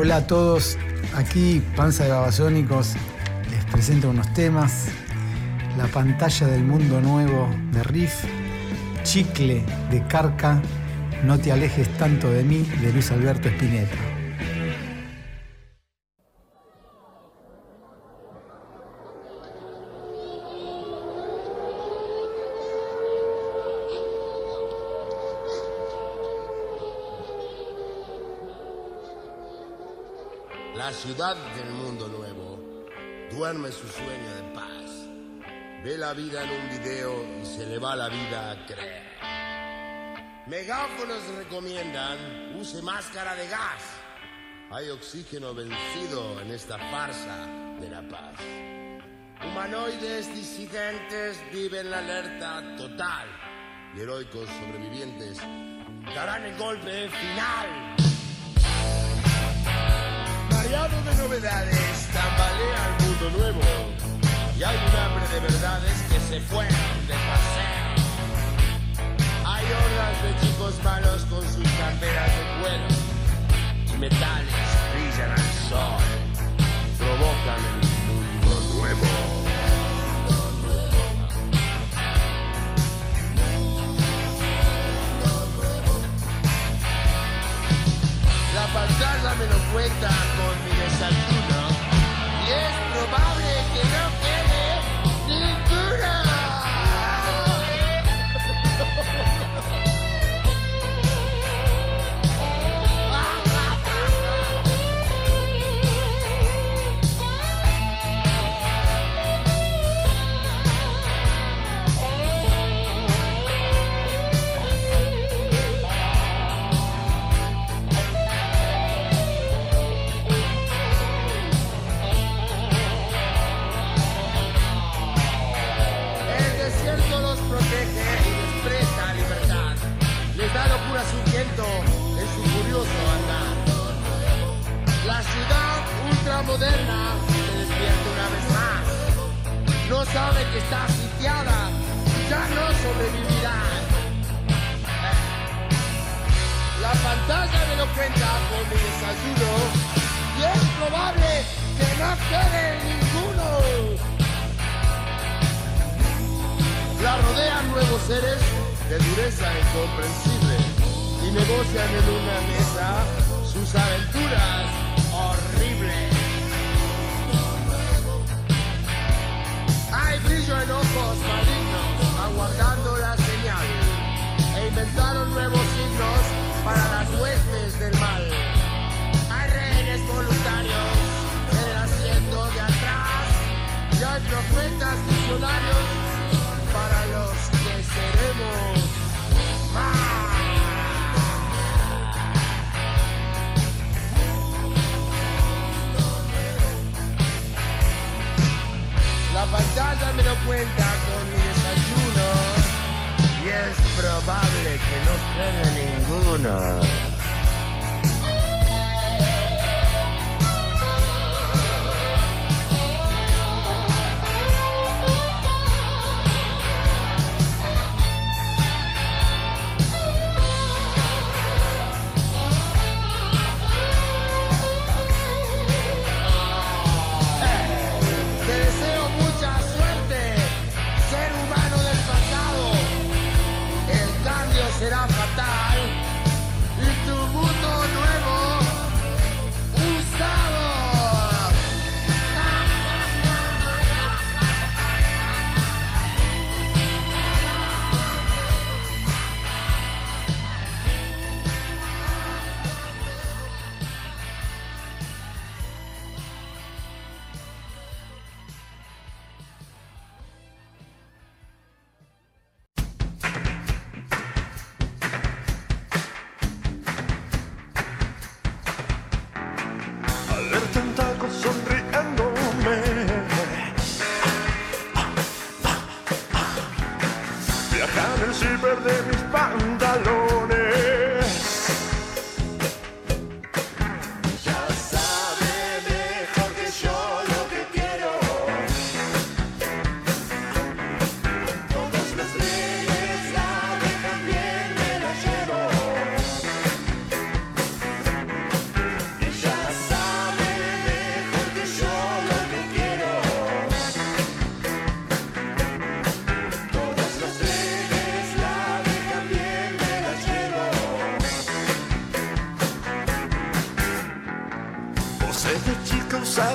Hola a todos, aquí Panza de Babasónicos les presento unos temas. La pantalla del mundo nuevo de Riff, Chicle de Carca, No te alejes tanto de mí de Luis Alberto Spinetta. Ciudad del mundo nuevo duerme su sueño de paz. Ve la vida en un video y se le va la vida a creer. Megáfonos recomiendan use máscara de gas. Hay oxígeno vencido en esta farsa de la paz. Humanoides disidentes viven la alerta total y heroicos sobrevivientes darán el golpe final. Novedades, tambalea el mundo nuevo. Y hay un hambre de verdades que se fueron de paseo. Hay hordas de chicos malos con sus camperas de cuero. Y metales brillan al sol. Provocan el mundo nuevo. La pantalla me lo cuenta con mi ultramoderna se despierta una vez más. No sabe que está sitiada y ya no sobrevivirá. La pantalla me lo cuenta con mi desayuno y es probable que no quede ninguno. La rodean nuevos seres de dureza incomprensible y negocian en una mesa sus aventuras Hay brillo en ojos malignos aguardando la señal e inventaron nuevos signos para las huestes del mal. Hay rehenes voluntarios en el asiento de atrás y hay profetas visionarios para los que seremos más. La pantalla me lo cuenta con mi desayuno y es probable que no quede ninguno.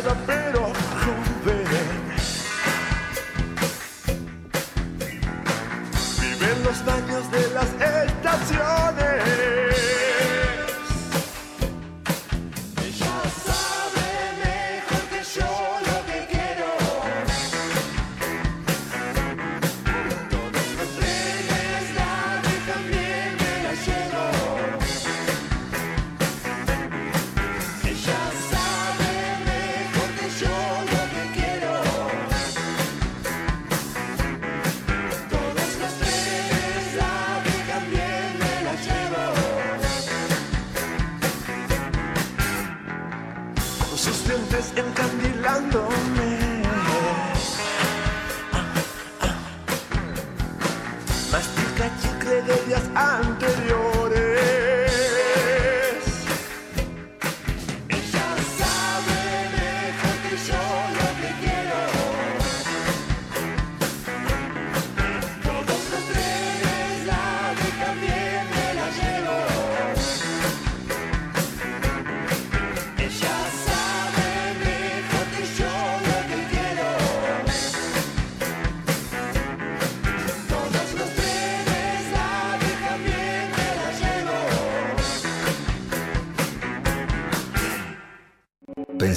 the big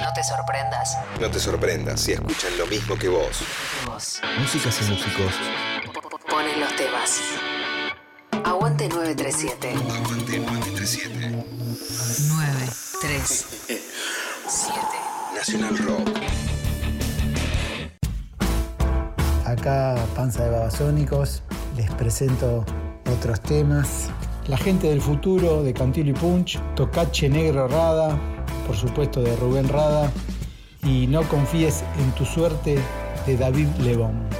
No te sorprendas. No te sorprendas si escuchan lo mismo que vos. Vos. Músicas y músicos. Ponen los temas. Aguante 937. Aguante 937. 937. Nacional Rock. Acá, Panza de Babasónicos, les presento otros temas. La gente del futuro de Cantilo y Punch, Tocache Negro Rada, por supuesto, de Rubén Rada, y No confíes en tu suerte, de David Lebón.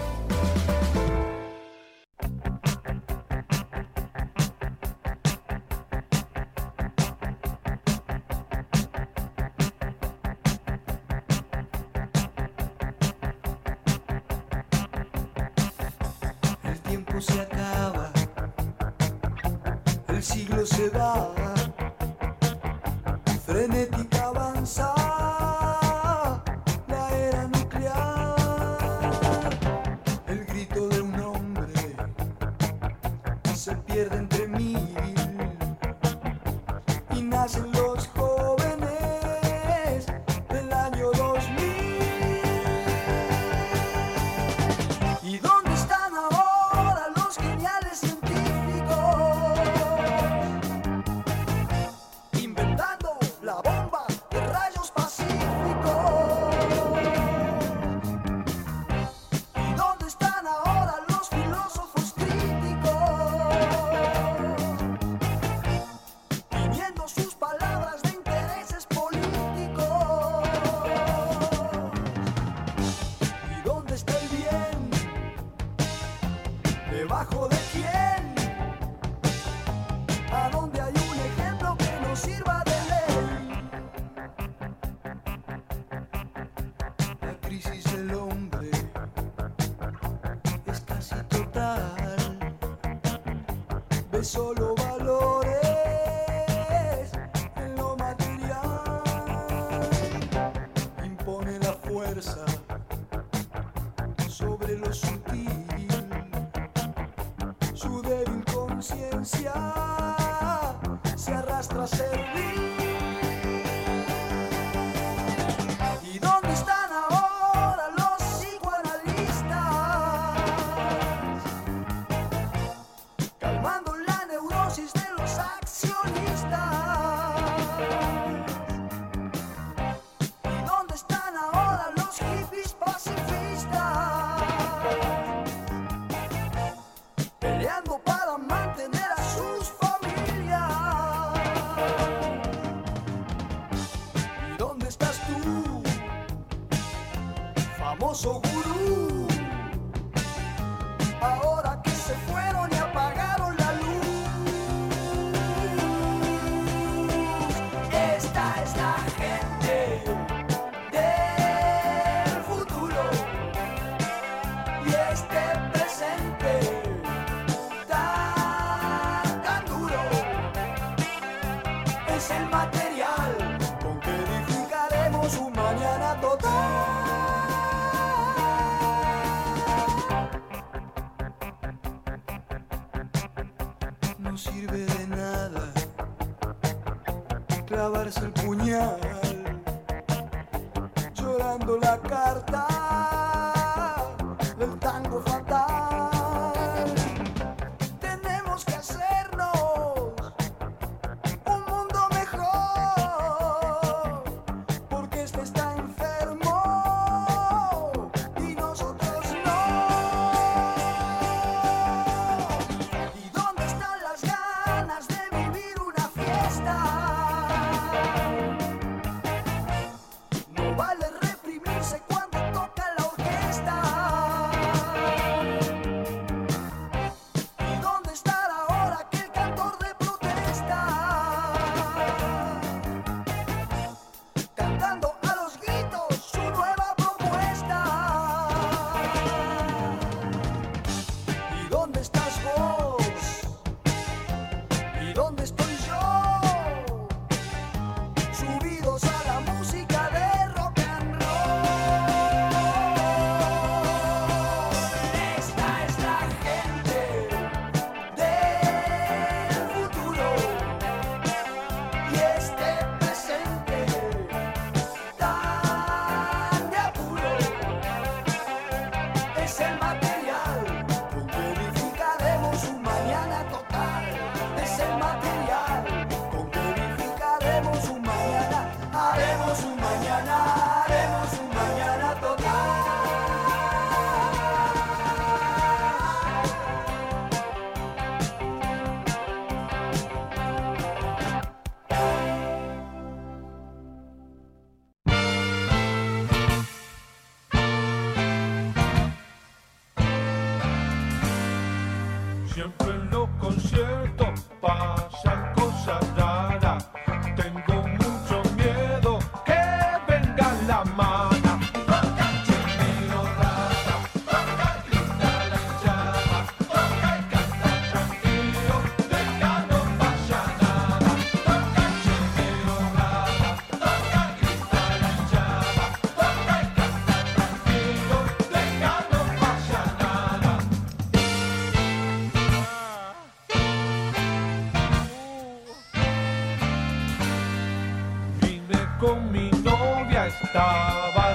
con mi novia estaba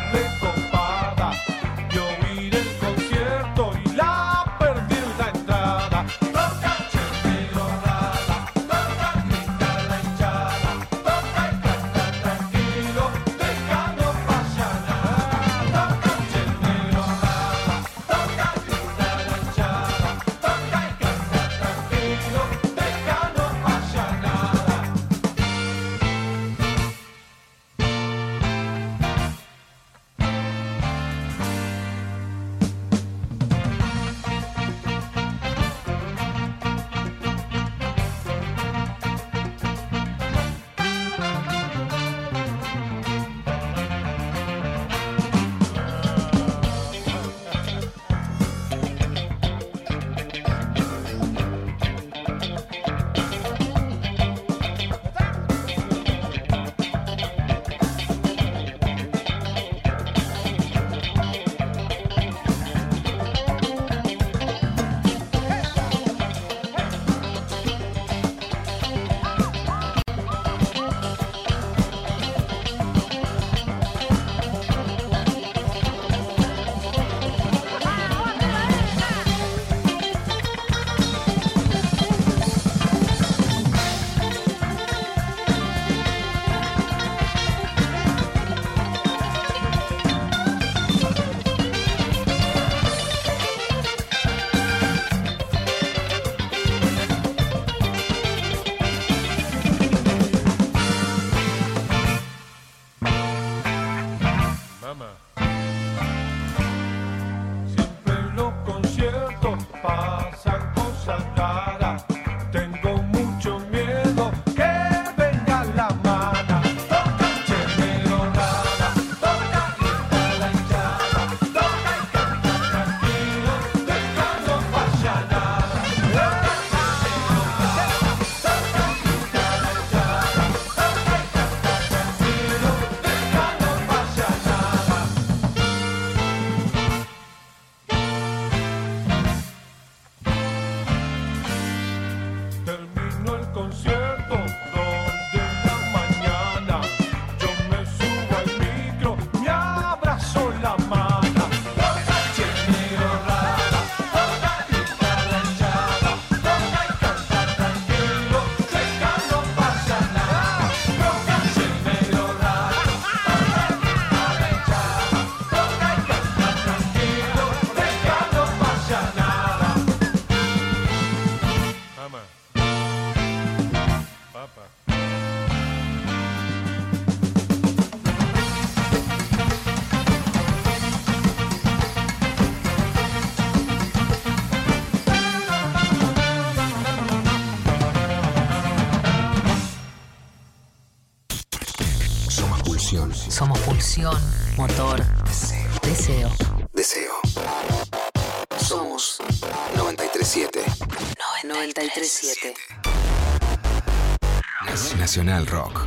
Somos pulsión, motor, deseo. Deseo. Somos 937. 937. Nacional Rock.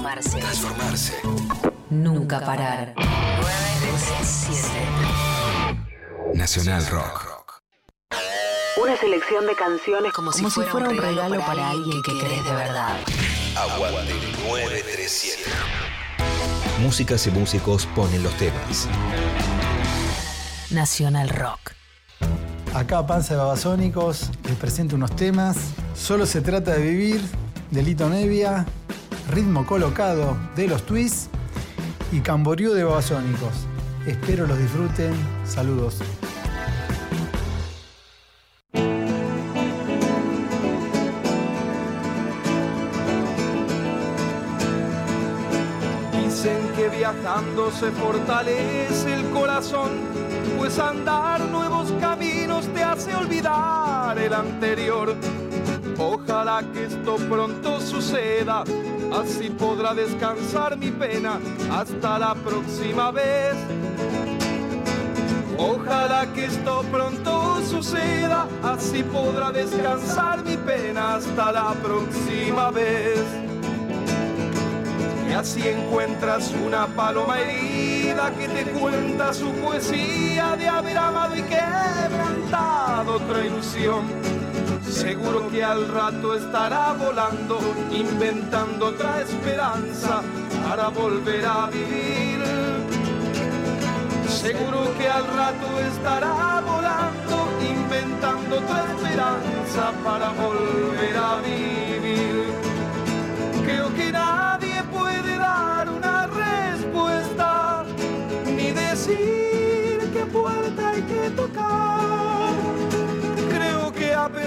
Transformarse. Transformarse. Nunca parar. 937. Nacional Rock. Una selección de canciones como, si, fuera, un regalo, para alguien que querés de verdad. Aguante 937. Músicas y músicos ponen los temas. Nacional Rock. Acá Panza de Babasónicos les presento unos temas. Solo se trata de vivir, de Lito Nevia, ritmo colocado de los Twists y Camboriú de Babasónicos. Espero los disfruten. Saludos. Dicen que viajando se fortalece el corazón, pues andar nuevos caminos te hace olvidar el anterior. Ojalá que esto pronto suceda, así podrá descansar mi pena hasta la próxima vez. Ojalá que esto pronto suceda, así podrá descansar mi pena hasta la próxima vez. Y así encuentras una paloma herida que te cuenta su poesía de haber amado y quebrantado otra ilusión. Seguro que al rato estará volando, inventando otra esperanza para volver a vivir. Seguro que al rato estará volando, inventando otra esperanza para volver a vivir.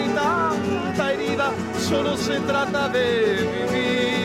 y tanta herida, solo se trata de vivir.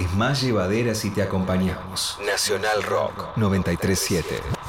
es más llevadera si te acompañamos. Nacional Rock 937.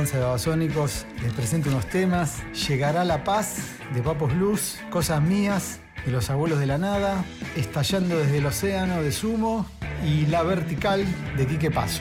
Once Babasónicos les presento unos temas. Llegará la paz de Papos Luz, Cosas Mías de los Abuelos de la Nada, Estallando desde el Océano de Sumo y La Vertical de Quique Paso.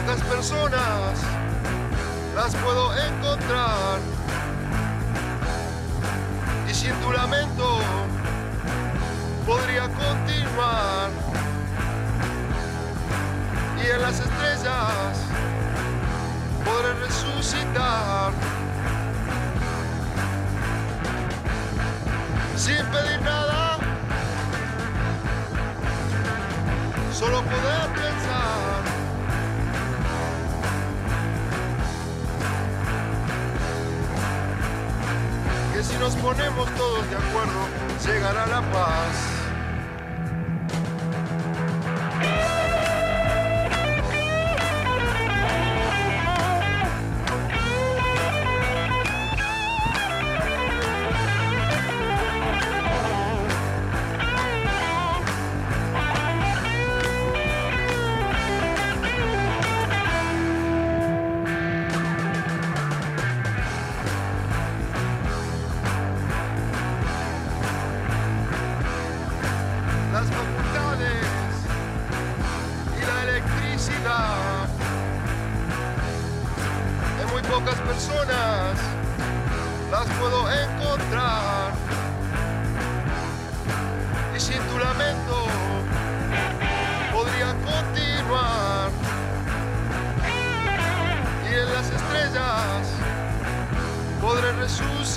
pocas personas las puedo encontrar. Y sin tu lamento podría continuar. Y en las estrellas podré resucitar. Sin pedir nada, solo poder pensar. que si nos ponemos todos de acuerdo, llegará la paz. Jesús.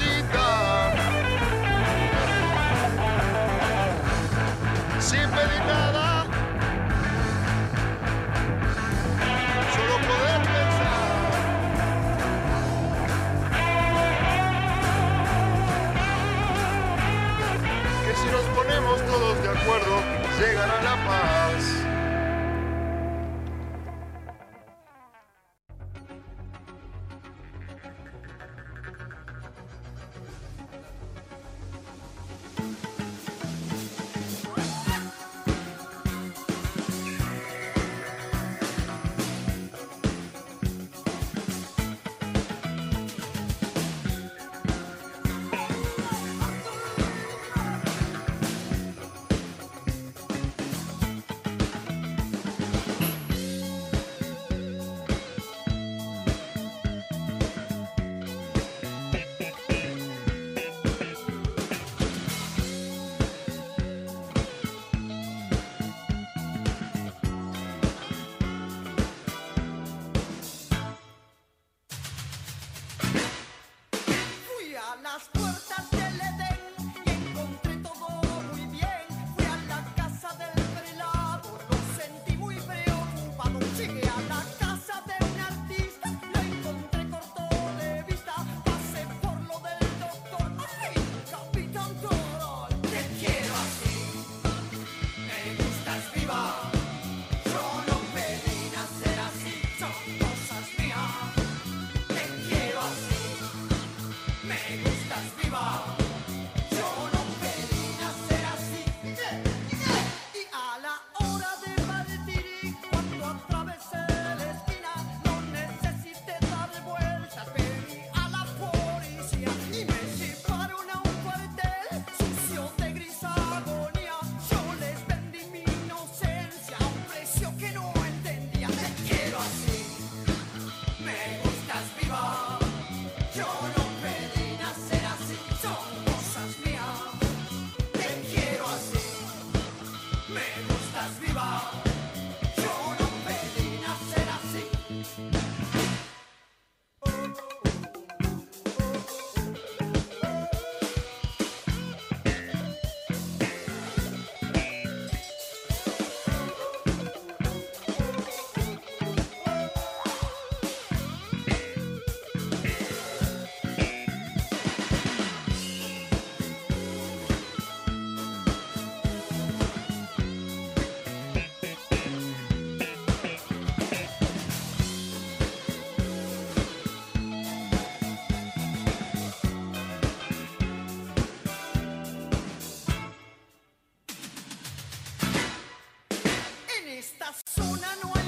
esta zona no hay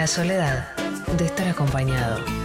La soledad de estar acompañado.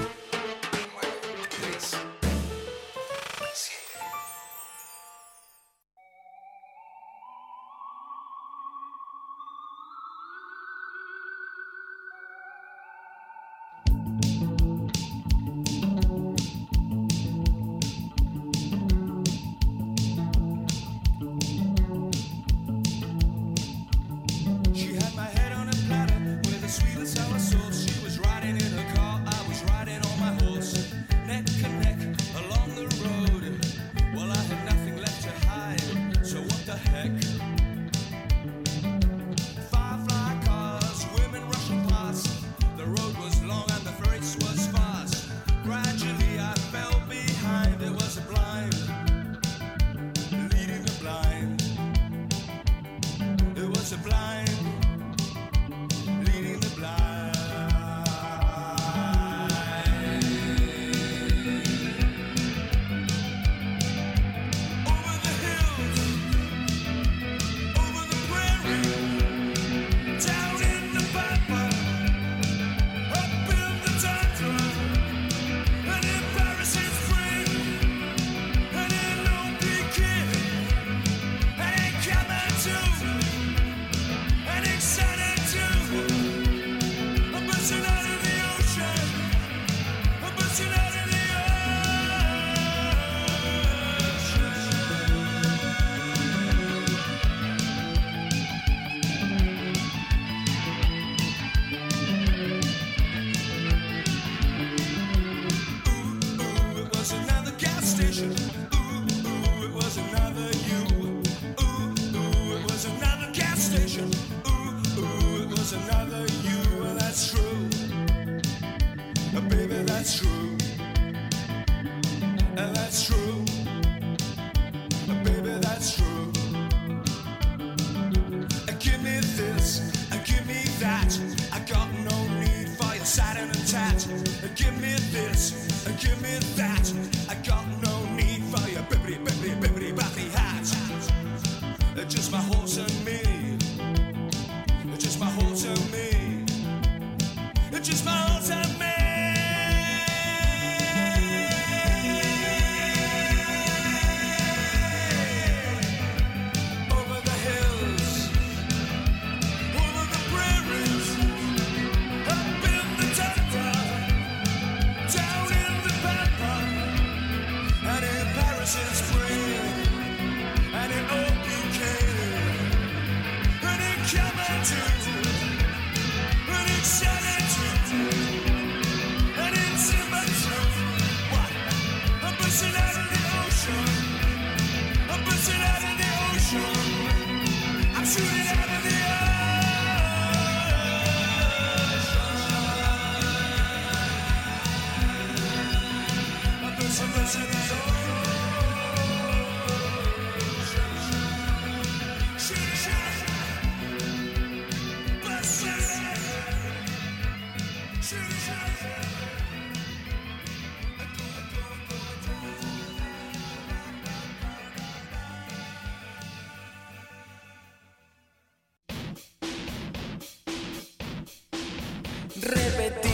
true. And that's true. Baby, that's true. Give me this, and give me that. I got no need for your satin and tat. Give me this, and give me that. I got no need for your bibbity, bibbity, bibbity, babbity hat. Just my horse and repetir.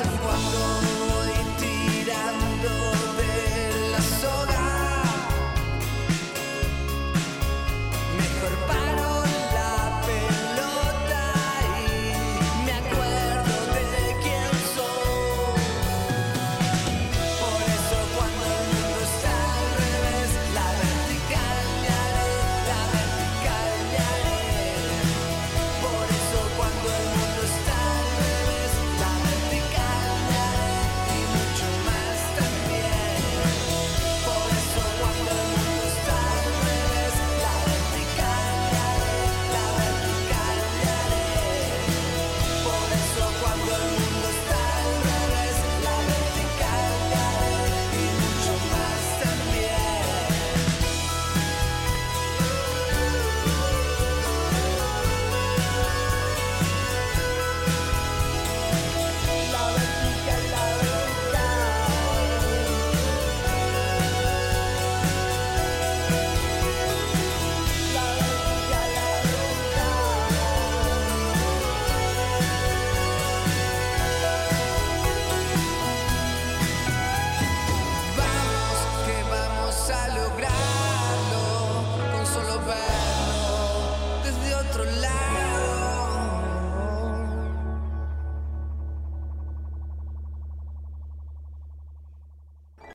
en cuando